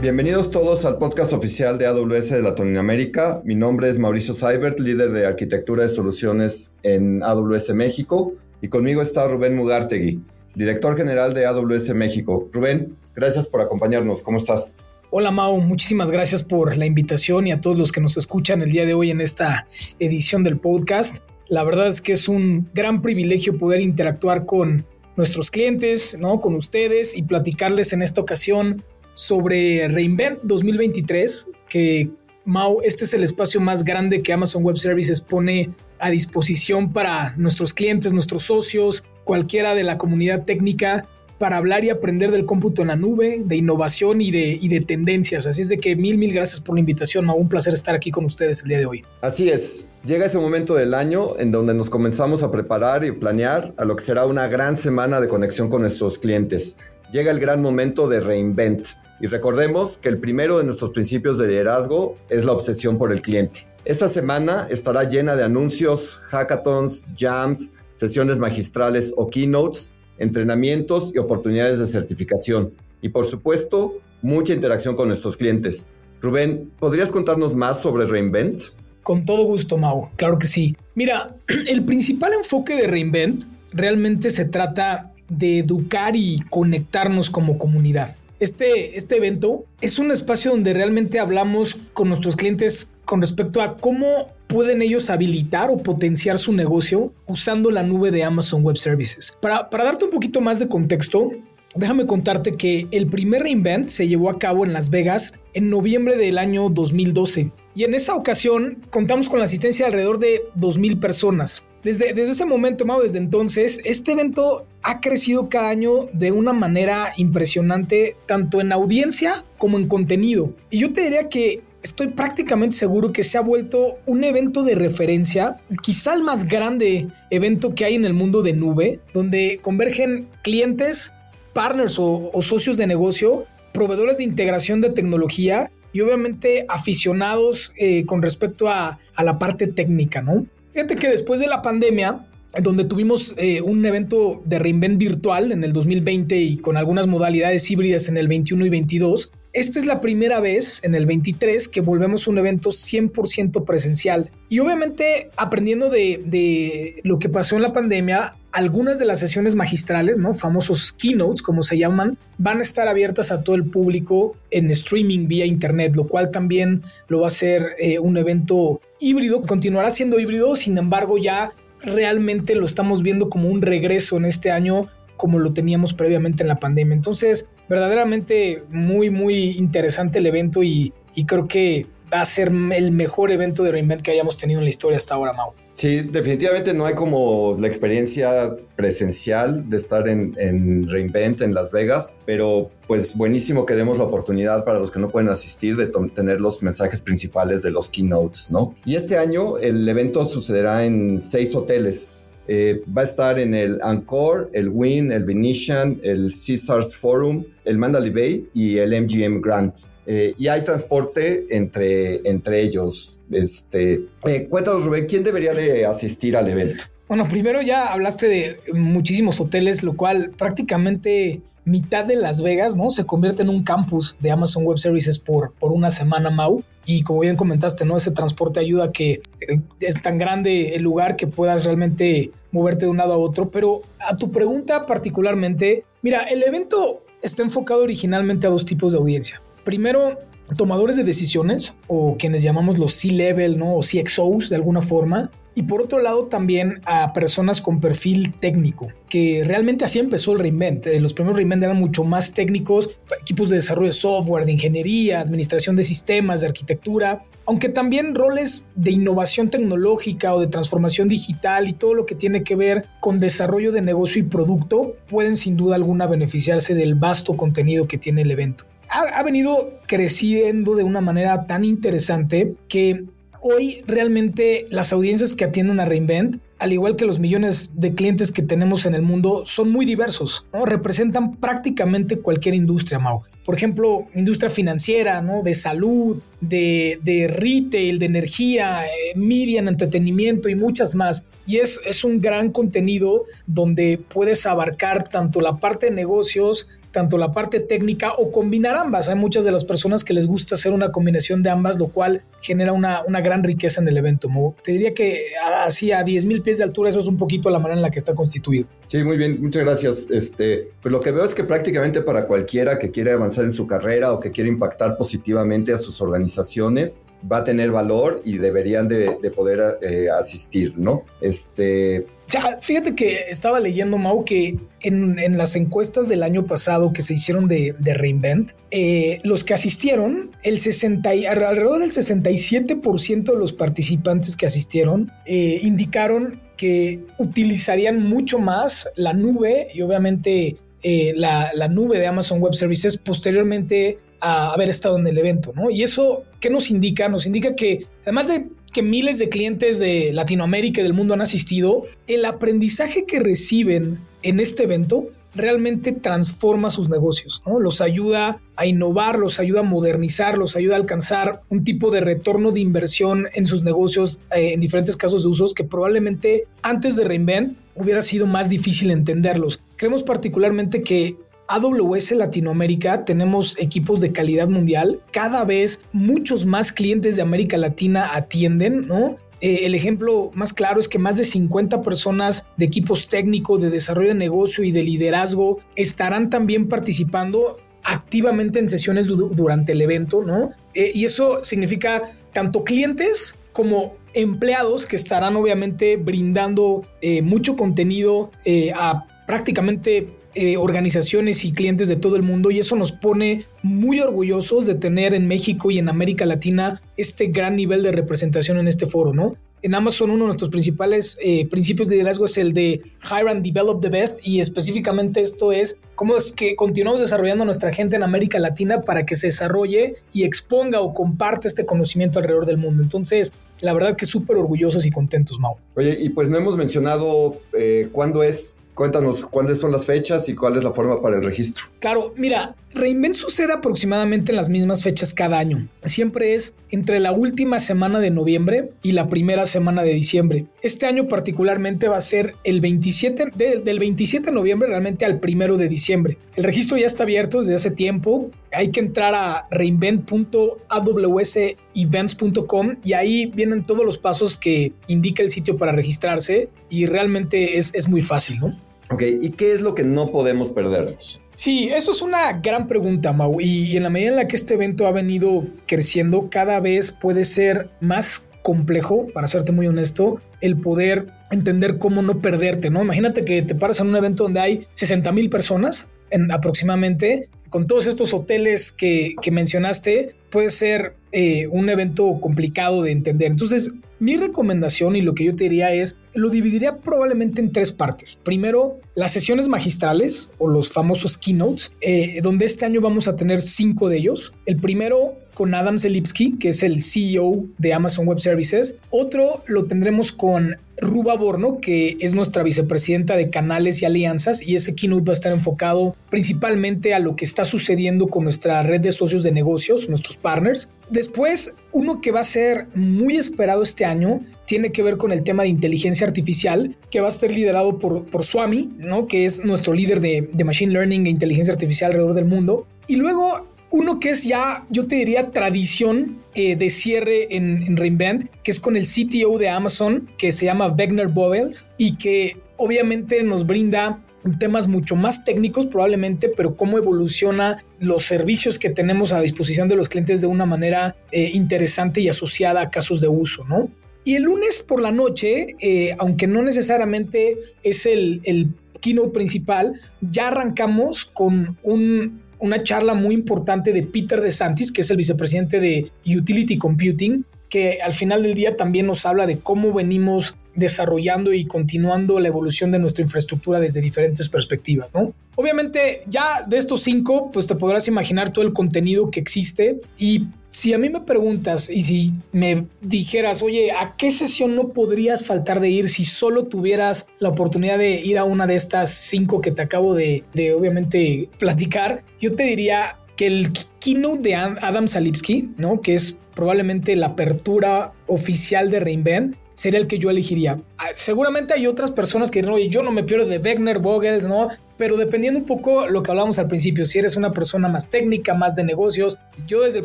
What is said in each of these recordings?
Bienvenidos todos al podcast oficial de AWS de Latinoamérica. Mi nombre es Mauricio Seibert, líder de arquitectura de soluciones en AWS México. Y conmigo está Rubén Mugartegui, director general de AWS México. Rubén, gracias por acompañarnos. ¿Cómo estás? Hola Mau, muchísimas gracias por la invitación y a todos los que nos escuchan el día de hoy en esta edición del podcast. La verdad es que es un gran privilegio poder interactuar con nuestros clientes, ¿no? Con ustedes y platicarles en esta ocasión sobre Reinvent 2023, que Mau, este es el espacio más grande que Amazon Web Services pone a disposición para nuestros clientes, nuestros socios, cualquiera de la comunidad técnica para hablar y aprender del cómputo en la nube, de innovación y de, y de tendencias. Así es de que mil, mil gracias por la invitación, Mau. Un placer estar aquí con ustedes el día de hoy. Así es. Llega ese momento del año en donde nos comenzamos a preparar y planear a lo que será una gran semana de conexión con nuestros clientes. Llega el gran momento de Reinvent y recordemos que el primero de nuestros principios de liderazgo es la obsesión por el cliente. Esta semana estará llena de anuncios, hackathons, jams, sesiones magistrales o keynotes, entrenamientos y oportunidades de certificación. Y por supuesto, mucha interacción con nuestros clientes. Rubén, ¿podrías contarnos más sobre Reinvent? Con todo gusto, Mau. Claro que sí. Mira, el principal enfoque de Reinvent realmente se trata de educar y conectarnos como comunidad. Este, este evento es un espacio donde realmente hablamos con nuestros clientes con respecto a cómo pueden ellos habilitar o potenciar su negocio usando la nube de Amazon Web Services. Para, para darte un poquito más de contexto, Déjame contarte que el primer reinvent se llevó a cabo en Las Vegas en noviembre del año 2012 y en esa ocasión contamos con la asistencia de alrededor de 2.000 personas. Desde, desde ese momento, Mau, desde entonces, este evento ha crecido cada año de una manera impresionante, tanto en audiencia como en contenido. Y yo te diría que estoy prácticamente seguro que se ha vuelto un evento de referencia, quizá el más grande evento que hay en el mundo de nube, donde convergen clientes, partners o, o socios de negocio, proveedores de integración de tecnología y obviamente aficionados eh, con respecto a, a, la parte técnica, ¿no? Fíjate que después de la pandemia, donde tuvimos eh, un evento de reinvent virtual en el 2020 y con algunas modalidades híbridas en el 21 y 22, esta es la primera vez en el 23 que volvemos a un evento 100% presencial. Y obviamente aprendiendo de, de, lo que pasó en la pandemia, algunas de las sesiones magistrales, ¿no? famosos keynotes como se llaman, van a estar abiertas a todo el público en streaming vía internet, lo cual también lo va a hacer eh, un evento híbrido. Continuará siendo híbrido, sin embargo ya realmente lo estamos viendo como un regreso en este año como lo teníamos previamente en la pandemia. Entonces, verdaderamente muy, muy interesante el evento y, y creo que va a ser el mejor evento de Reinvent que hayamos tenido en la historia hasta ahora, Mau. Sí, definitivamente no hay como la experiencia presencial de estar en, en, Reinvent en Las Vegas, pero pues buenísimo que demos la oportunidad para los que no pueden asistir de tener los mensajes principales de los keynotes, ¿no? Y este año el evento sucederá en seis hoteles eh, va a estar en el Encore, el Win, el Venetian, el Caesars Forum, el Mandalay Bay y el MGM Grand. Eh, y hay transporte entre, entre ellos. Este, eh, cuéntanos, Rubén, ¿quién debería de asistir al evento? Bueno, primero ya hablaste de muchísimos hoteles, lo cual prácticamente mitad de Las Vegas, ¿no? Se convierte en un campus de Amazon Web Services por, por una semana, Mau. Y como bien comentaste, ¿no? Ese transporte ayuda a que eh, es tan grande el lugar que puedas realmente moverte de un lado a otro. Pero a tu pregunta particularmente, mira, el evento está enfocado originalmente a dos tipos de audiencia. Primero, tomadores de decisiones o quienes llamamos los C-level, ¿no? O CXOs de alguna forma, y por otro lado también a personas con perfil técnico, que realmente así empezó el Reinvent. Eh, los primeros Reinvent eran mucho más técnicos, equipos de desarrollo de software, de ingeniería, administración de sistemas, de arquitectura, aunque también roles de innovación tecnológica o de transformación digital y todo lo que tiene que ver con desarrollo de negocio y producto pueden sin duda alguna beneficiarse del vasto contenido que tiene el evento. Ha, venido creciendo de una manera tan interesante que hoy realmente las audiencias que atienden a Reinvent al igual que los millones de clientes que tenemos en el mundo, son muy diversos. Representan prácticamente cualquier industria, Mau. Por ejemplo, industria financiera, ¿no? De salud, de, de retail, de energía, eh, media, entretenimiento y muchas más. Y es, es un gran contenido donde puedes abarcar tanto la parte de negocios, tanto la parte técnica o combinar ambas. Hay muchas de las personas que les gusta hacer una combinación de ambas, lo cual genera una, una gran riqueza en el evento. Te diría que así a 10 mil pies de altura, eso es un poquito la manera en la que está constituido. Sí, muy bien, muchas gracias. Este, pues lo que veo es que prácticamente para cualquiera que quiera avanzar en su carrera o que quiera impactar positivamente a sus organizaciones, va a tener valor y deberían de, poder eh, asistir, ¿no? Este, ya, fíjate que estaba leyendo, Mau, que en, las encuestas del año pasado que se hicieron de, Reinvent, eh, los que asistieron, el 60, alrededor del 67% de los participantes que asistieron eh, indicaron que utilizarían mucho más la nube y obviamente eh, la, la, nube de Amazon Web Services posteriormente a haber estado en el evento, ¿no? Y eso, ¿qué nos indica? Nos indica que además de que miles de clientes de Latinoamérica y del mundo han asistido, el aprendizaje que reciben en este evento realmente transforma sus negocios, ¿no? Los ayuda a innovar, los ayuda a modernizar, los ayuda a alcanzar un tipo de retorno de inversión en sus negocios eh, en diferentes casos de usos que probablemente antes de Reinvent hubiera sido más difícil entenderlos. Creemos particularmente que AWS Latinoamérica tenemos equipos de calidad mundial. Cada vez muchos más clientes de América Latina atienden, ¿no? Eh, el ejemplo más claro es que más de 50 personas de equipos técnicos, de desarrollo de negocio y de liderazgo estarán también participando activamente en sesiones durante el evento, ¿no? Eh, y eso significa tanto clientes como empleados que estarán obviamente brindando eh, mucho contenido a prácticamente eh, organizaciones y clientes de todo el mundo y eso nos pone muy orgullosos de tener en México y en América Latina este gran nivel de representación en este foro, ¿no? En Amazon uno de nuestros principales eh, principios de liderazgo es el de Hire and Develop the Best y específicamente esto es cómo es que continuamos desarrollando a nuestra gente en América Latina para que se desarrolle y exponga o comparte este conocimiento alrededor del mundo. Entonces, la verdad que súper orgullosos y contentos, Mau. Oye, y pues no hemos mencionado eh, cuándo es Cuéntanos cuáles son las fechas y cuál es la forma para el registro. Claro, mira, Reinvent sucede aproximadamente en las mismas fechas cada año. Siempre es entre la última semana de noviembre y la primera semana de diciembre. Este año particularmente va a ser el 27 del 27 de noviembre realmente al primero de diciembre. El registro ya está abierto desde hace tiempo. Hay que entrar a reinvent.awsevents.com y ahí vienen todos los pasos que indica el sitio para registrarse y realmente es, es muy fácil, ¿no? Ok, ¿y qué es lo que no podemos perdernos? Sí, eso es una gran pregunta, Mau. Y en la medida en la que este evento ha venido creciendo, cada vez puede ser más complejo, para serte muy honesto, el poder entender cómo no perderte, ¿no? Imagínate que te paras en un evento donde hay 60 mil personas en, aproximadamente, con todos estos hoteles que, que mencionaste, puede ser eh, un evento complicado de entender. Entonces, mi recomendación y lo que yo te diría es, lo dividiría probablemente en tres partes. Primero, las sesiones magistrales o los famosos keynotes, eh, donde este año vamos a tener cinco de ellos. El primero con Adam Selipsky, que es el CEO de Amazon Web Services. Otro lo tendremos con Ruba Borno, que es nuestra vicepresidenta de canales y alianzas, y ese keynote va a estar enfocado principalmente a lo que está sucediendo con nuestra red de socios de negocios, nuestros partners. Después, uno que va a ser muy esperado este año tiene que ver con el tema de inteligencia artificial, que va a estar liderado por, por Swami, ¿no? que es nuestro líder de, Machine Learning e inteligencia artificial alrededor del mundo. Y luego uno que es ya, yo te diría, tradición eh, de cierre en, en, Reinvent, que es con el CTO de Amazon, que se llama Wegner Bovels, y que obviamente nos brinda temas mucho más técnicos probablemente, pero cómo evoluciona los servicios que tenemos a disposición de los clientes de una manera eh, interesante y asociada a casos de uso, ¿no? Y el lunes por la noche, eh, aunque no necesariamente es el, el keynote principal, ya arrancamos con un, una charla muy importante de Peter DeSantis, que es el vicepresidente de Utility Computing, que al final del día también nos habla de cómo venimos desarrollando y continuando la evolución de nuestra infraestructura desde diferentes perspectivas, ¿no? Obviamente, ya de estos cinco, pues te podrás imaginar todo el contenido que existe. Y si a mí me preguntas y si me dijeras, oye, ¿a qué sesión no podrías faltar de ir si solo tuvieras la oportunidad de ir a una de estas cinco que te acabo de, de obviamente platicar? Yo te diría que el keynote de Adam Salipsky, ¿no? Que es probablemente la apertura oficial de Reinvent, sería el que yo elegiría. Ah, seguramente hay otras personas que dirán, oye, yo no me pierdo de Wegner, Vogels, ¿no? Pero dependiendo un poco lo que hablábamos al principio, si eres una persona más técnica, más de negocios, yo desde el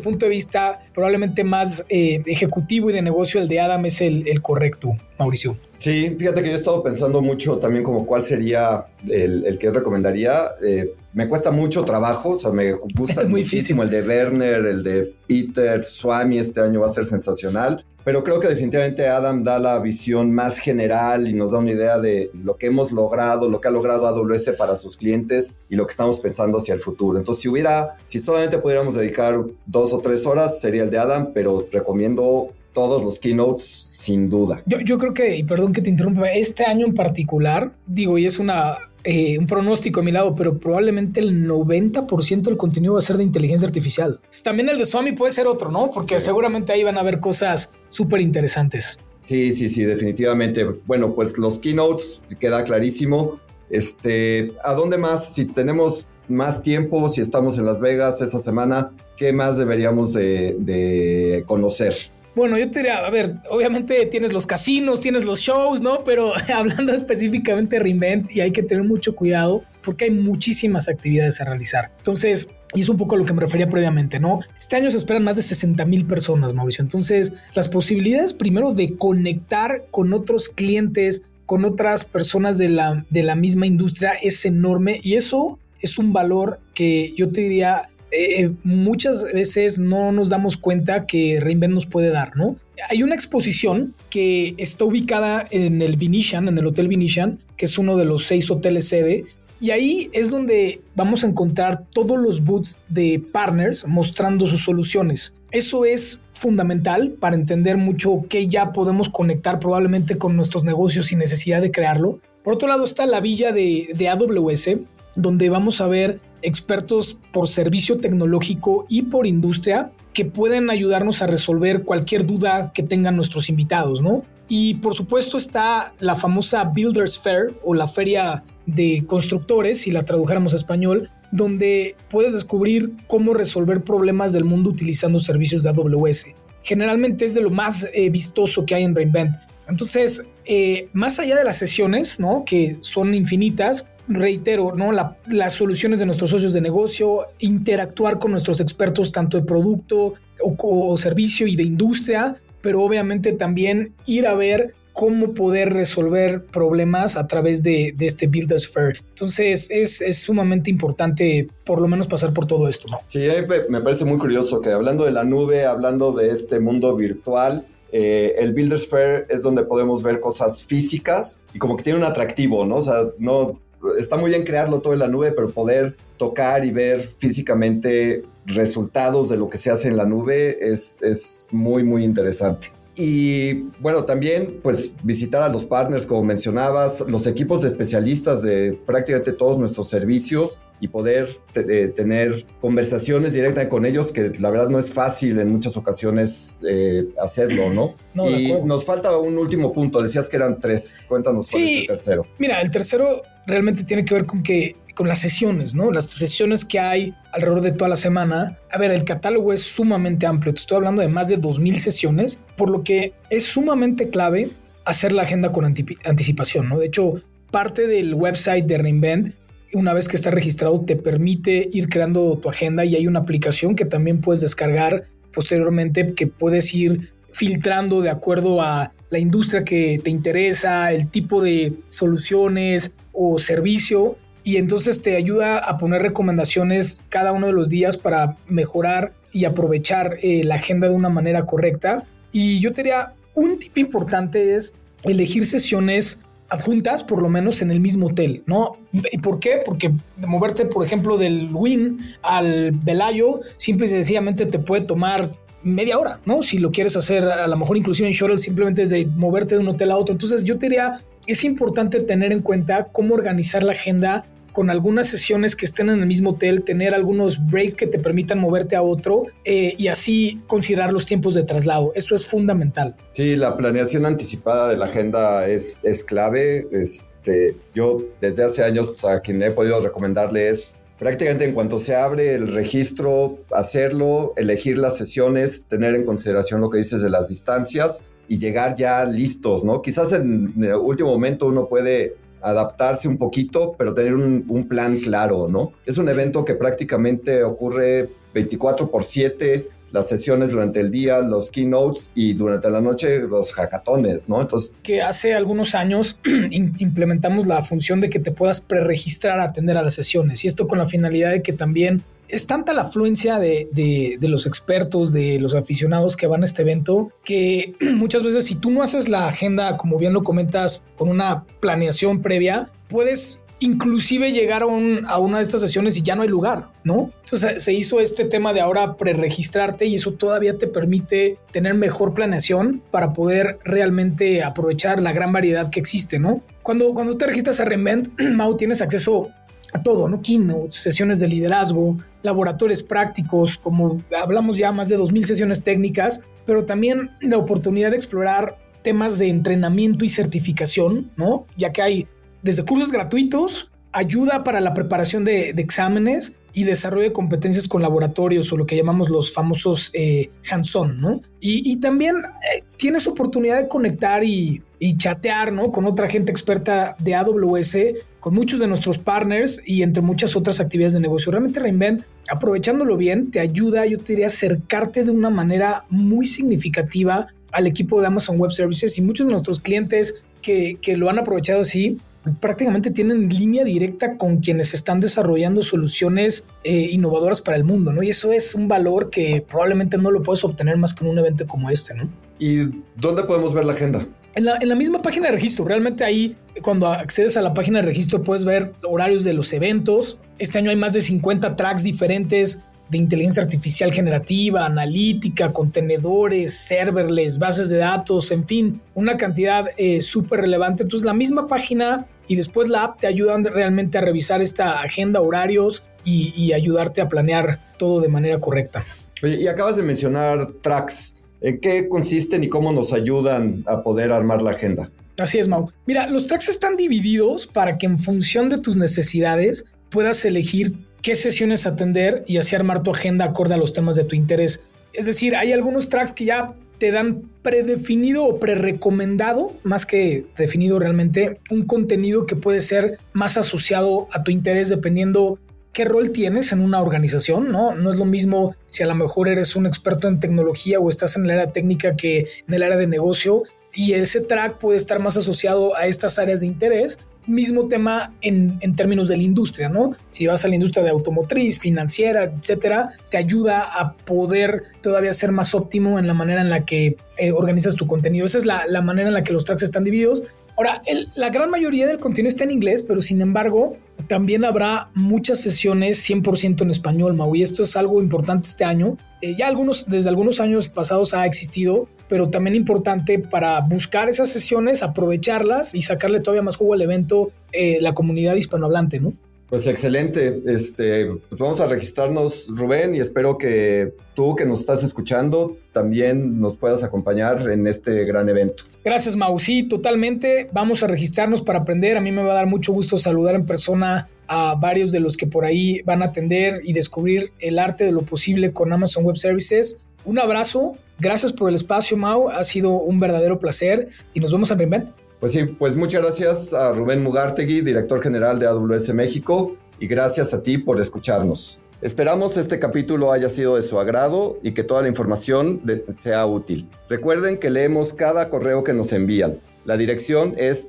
punto de vista probablemente más eh, ejecutivo y de negocio, el de Adam es el, el, correcto, Mauricio. Sí, fíjate que yo he estado pensando mucho también como cuál sería el, el que recomendaría. Eh, me cuesta mucho trabajo, o sea, me gusta muchísimo el de Werner, el de Peter, Swami, este año va a ser sensacional pero creo que definitivamente Adam da la visión más general y nos da una idea de lo que hemos logrado, lo que ha logrado AWS para sus clientes y lo que estamos pensando hacia el futuro. Entonces, si hubiera, si solamente pudiéramos dedicar dos o tres horas, sería el de Adam, pero recomiendo todos los keynotes, sin duda. Yo, yo creo que, y perdón que te interrumpa, este año en particular, digo, y es una eh, un pronóstico a mi lado, pero probablemente el 90% del contenido va a ser de inteligencia artificial. También el de Swami puede ser otro, ¿no? Porque seguramente ahí van a haber cosas súper interesantes. Sí, sí, sí, definitivamente. Bueno, pues los keynotes queda clarísimo. Este, ¿a dónde más? Si tenemos más tiempo, si estamos en Las Vegas esa semana, ¿qué más deberíamos de, de conocer? Bueno, yo te diría, a ver, obviamente tienes los casinos, tienes los shows, ¿no? Pero hablando específicamente de Reinvent, y hay que tener mucho cuidado porque hay muchísimas actividades a realizar. Entonces, y es un poco a lo que me refería previamente, ¿no? Este año se esperan más de 60 mil personas, Mauricio. Entonces, las posibilidades primero de conectar con otros clientes, con otras personas de la, de la misma industria es enorme y eso es un valor que yo te diría eh, muchas veces no nos damos cuenta que Reinvent nos puede dar, ¿no? Hay una exposición que está ubicada en el Venetian, en el Hotel Venetian, que es uno de los seis hoteles sede, y ahí es donde vamos a encontrar todos los boots de partners mostrando sus soluciones. Eso es fundamental para entender mucho que ya podemos conectar probablemente con nuestros negocios sin necesidad de crearlo. Por otro lado está la villa de, de AWS, donde vamos a ver expertos por servicio tecnológico y por industria que pueden ayudarnos a resolver cualquier duda que tengan nuestros invitados, ¿no? Y por supuesto está la famosa Builders Fair o la feria de constructores, si la tradujéramos a español, donde puedes descubrir cómo resolver problemas del mundo utilizando servicios de AWS. Generalmente es de lo más eh, vistoso que hay en Reinvent. Entonces, eh, más allá de las sesiones, ¿no? que son infinitas, reitero, ¿no? las soluciones de nuestros socios de negocio, interactuar con nuestros expertos tanto de producto o, servicio y de industria, pero obviamente también ir a ver cómo poder resolver problemas a través de, este Builders Fair. Entonces es, es, sumamente importante por lo menos pasar por todo esto, ¿no? Sí, me parece muy curioso que hablando de la nube, hablando de este mundo virtual, eh, el Builders Fair es donde podemos ver cosas físicas y como que tiene un atractivo, ¿no? O sea, no, está muy bien crearlo todo en la nube, pero poder tocar y ver físicamente resultados de lo que se hace en la nube es, es muy, muy interesante. Y bueno, también pues visitar a los partners, como mencionabas, los equipos de especialistas de prácticamente todos nuestros servicios y poder eh, tener conversaciones directas con ellos, que la verdad no es fácil en muchas ocasiones eh, hacerlo, ¿no? y nos falta un último punto, decías que eran tres, cuéntanos cuál es el tercero. Mira, el tercero realmente tiene que ver con que con las sesiones, ¿no? Las sesiones que hay alrededor de toda la semana. A ver, el catálogo es sumamente amplio. Te estoy hablando de más de 2.000 sesiones, por lo que es sumamente clave hacer la agenda con anticipación, ¿no? De hecho, parte del website de Reinvent, una vez que está registrado, te permite ir creando tu agenda y hay una aplicación que también puedes descargar posteriormente que puedes ir filtrando de acuerdo a la industria que te interesa, el tipo de soluciones o servicio y entonces te ayuda a poner recomendaciones cada uno de los días para mejorar y aprovechar eh, la agenda de una manera correcta. Y yo te diría, un tip importante es elegir sesiones adjuntas, por lo menos en el mismo hotel, ¿no? ¿Y por qué? Porque moverte, por ejemplo, del Win al Velayo, simple y sencillamente te puede tomar media hora, ¿no? Si lo quieres hacer, a lo mejor inclusive en shuttle, simplemente es de moverte de un hotel a otro. Entonces yo te diría, es importante tener en cuenta cómo organizar la agenda con algunas sesiones que estén en el mismo hotel, tener algunos breaks que te permitan moverte a otro eh, y así considerar los tiempos de traslado. Eso es fundamental. Sí, la planeación anticipada de la agenda es, es clave. Este, yo desde hace años a quien he podido recomendarle es prácticamente en cuanto se abre el registro, hacerlo, elegir las sesiones, tener en consideración lo que dices de las distancias y llegar ya listos, ¿no? Quizás en el último momento uno puede adaptarse un poquito, pero tener un, plan claro, ¿no? Es un evento que prácticamente ocurre 24 por 7, las sesiones durante el día, los keynotes y durante la noche los hackatones, ¿no? Entonces... Que hace algunos años implementamos la función de que te puedas preregistrar a atender a las sesiones y esto con la finalidad de que también es tanta la afluencia de, de, los expertos, de los aficionados que van a este evento, que muchas veces si tú no haces la agenda, como bien lo comentas, con una planeación previa, puedes inclusive llegar a, una de estas sesiones y ya no hay lugar, ¿no? Entonces se hizo este tema de ahora preregistrarte y eso todavía te permite tener mejor planeación para poder realmente aprovechar la gran variedad que existe, ¿no? Cuando, cuando te registras a Reinvent, Mau, tienes acceso a todo, ¿no? Keynote, sesiones de liderazgo, laboratorios prácticos, como hablamos ya más de 2.000 sesiones técnicas, pero también la oportunidad de explorar temas de entrenamiento y certificación, ¿no? Ya que hay desde cursos gratuitos, ayuda para la preparación de, exámenes y desarrollo de competencias con laboratorios o lo que llamamos los famosos eh, hands-on, ¿no? Y, también eh, tienes oportunidad de conectar y, y, chatear, ¿no? Con otra gente experta de AWS con muchos de nuestros partners y entre muchas otras actividades de negocio. Realmente Reinvent, aprovechándolo bien, te ayuda, yo te diría, acercarte de una manera muy significativa al equipo de Amazon Web Services y muchos de nuestros clientes que, que lo han aprovechado así prácticamente tienen línea directa con quienes están desarrollando soluciones eh, innovadoras para el mundo, ¿no? Y eso es un valor que probablemente no lo puedes obtener más que en un evento como este, ¿no? ¿Y dónde podemos ver la agenda? En la, misma página de registro, realmente ahí cuando accedes a la página de registro puedes ver horarios de los eventos. Este año hay más de 50 tracks diferentes de inteligencia artificial generativa, analítica, contenedores, serverless, bases de datos, en fin, una cantidad eh, súper relevante. Entonces la misma página y después la app te ayudan realmente a revisar esta agenda, horarios y, ayudarte a planear todo de manera correcta. Y acabas de mencionar tracks. ¿En qué consisten y cómo nos ayudan a poder armar la agenda? Así es, Mau. Mira, los tracks están divididos para que en función de tus necesidades puedas elegir qué sesiones atender y así armar tu agenda acorde a los temas de tu interés. Es decir, hay algunos tracks que ya te dan predefinido o prerecomendado, más que definido realmente, un contenido que puede ser más asociado a tu interés dependiendo qué rol tienes en una organización, ¿no? No es lo mismo si a lo mejor eres un experto en tecnología o estás en el área técnica que en el área de negocio y ese track puede estar más asociado a estas áreas de interés. Mismo tema en, en, términos de la industria, ¿no? Si vas a la industria de automotriz, financiera, etcétera, te ayuda a poder todavía ser más óptimo en la manera en la que eh, organizas tu contenido. Esa es la, la manera en la que los tracks están divididos Ahora, la gran mayoría del contenido está en inglés, pero sin embargo, también habrá muchas sesiones 100% en español, Mau, y esto es algo importante este año. Eh, ya algunos, desde algunos años pasados ha existido, pero también importante para buscar esas sesiones, aprovecharlas y sacarle todavía más jugo al evento, eh, la comunidad hispanohablante, ¿no? Pues excelente. Este, pues vamos a registrarnos, Rubén, y espero que tú que nos estás escuchando también nos puedas acompañar en este gran evento. Gracias, Mau. Sí, totalmente. Vamos a registrarnos para aprender. A mí me va a dar mucho gusto saludar en persona a varios de los que por ahí van a atender y descubrir el arte de lo posible con Amazon Web Services. Un abrazo. Gracias por el espacio, Mau. Ha sido un verdadero placer y nos vemos en Reinvent. Pues sí, pues muchas gracias a Rubén Mugartegui, director general de AWS México, y gracias a ti por escucharnos. Esperamos este capítulo haya sido de su agrado y que toda la información sea útil. Recuerden que leemos cada correo que nos envían. La dirección es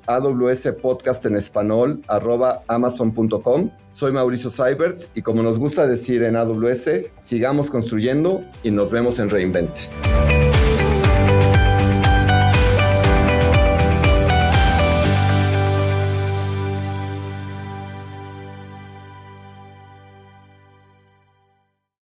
Podcast en español amazon.com. Soy Mauricio Seibert y como nos gusta decir en AWS, sigamos construyendo y nos vemos en Reinvent.